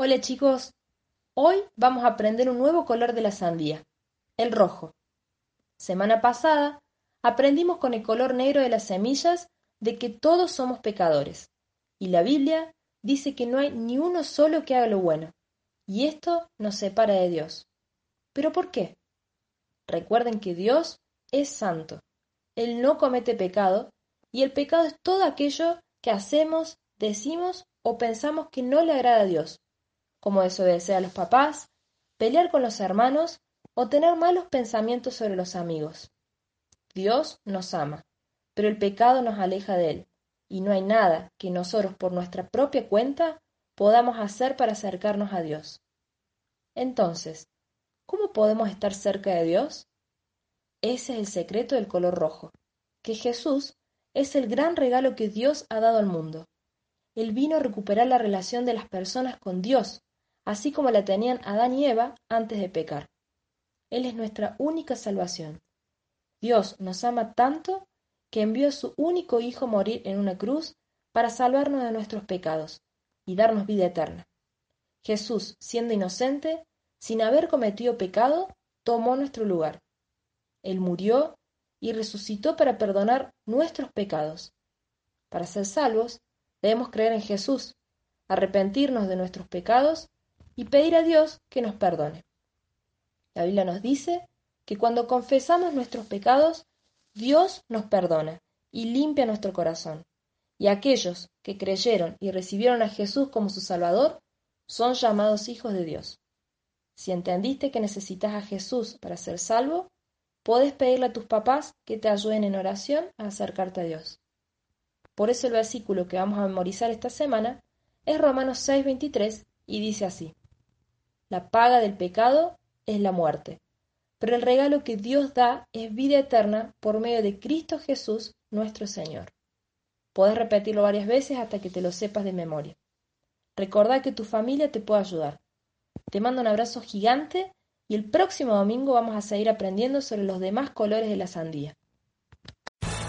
Hola chicos, hoy vamos a aprender un nuevo color de la sandía, el rojo. Semana pasada aprendimos con el color negro de las semillas de que todos somos pecadores, y la Biblia dice que no hay ni uno solo que haga lo bueno, y esto nos separa de Dios. ¿Pero por qué? Recuerden que Dios es santo, Él no comete pecado, y el pecado es todo aquello que hacemos, decimos o pensamos que no le agrada a Dios como desobedecer a los papás, pelear con los hermanos o tener malos pensamientos sobre los amigos. Dios nos ama, pero el pecado nos aleja de Él, y no hay nada que nosotros por nuestra propia cuenta podamos hacer para acercarnos a Dios. Entonces, ¿cómo podemos estar cerca de Dios? Ese es el secreto del color rojo, que Jesús es el gran regalo que Dios ha dado al mundo. Él vino a recuperar la relación de las personas con Dios así como la tenían Adán y Eva antes de pecar. Él es nuestra única salvación. Dios nos ama tanto que envió a su único Hijo a morir en una cruz para salvarnos de nuestros pecados y darnos vida eterna. Jesús, siendo inocente, sin haber cometido pecado, tomó nuestro lugar. Él murió y resucitó para perdonar nuestros pecados. Para ser salvos, debemos creer en Jesús, arrepentirnos de nuestros pecados y pedir a Dios que nos perdone. La Biblia nos dice que cuando confesamos nuestros pecados, Dios nos perdona y limpia nuestro corazón. Y aquellos que creyeron y recibieron a Jesús como su Salvador son llamados hijos de Dios. Si entendiste que necesitas a Jesús para ser salvo, puedes pedirle a tus papás que te ayuden en oración a acercarte a Dios. Por eso el versículo que vamos a memorizar esta semana es Romanos 6:23 y dice así. La paga del pecado es la muerte, pero el regalo que Dios da es vida eterna por medio de Cristo Jesús nuestro Señor. Puedes repetirlo varias veces hasta que te lo sepas de memoria. Recordá que tu familia te puede ayudar. Te mando un abrazo gigante y el próximo domingo vamos a seguir aprendiendo sobre los demás colores de la sandía.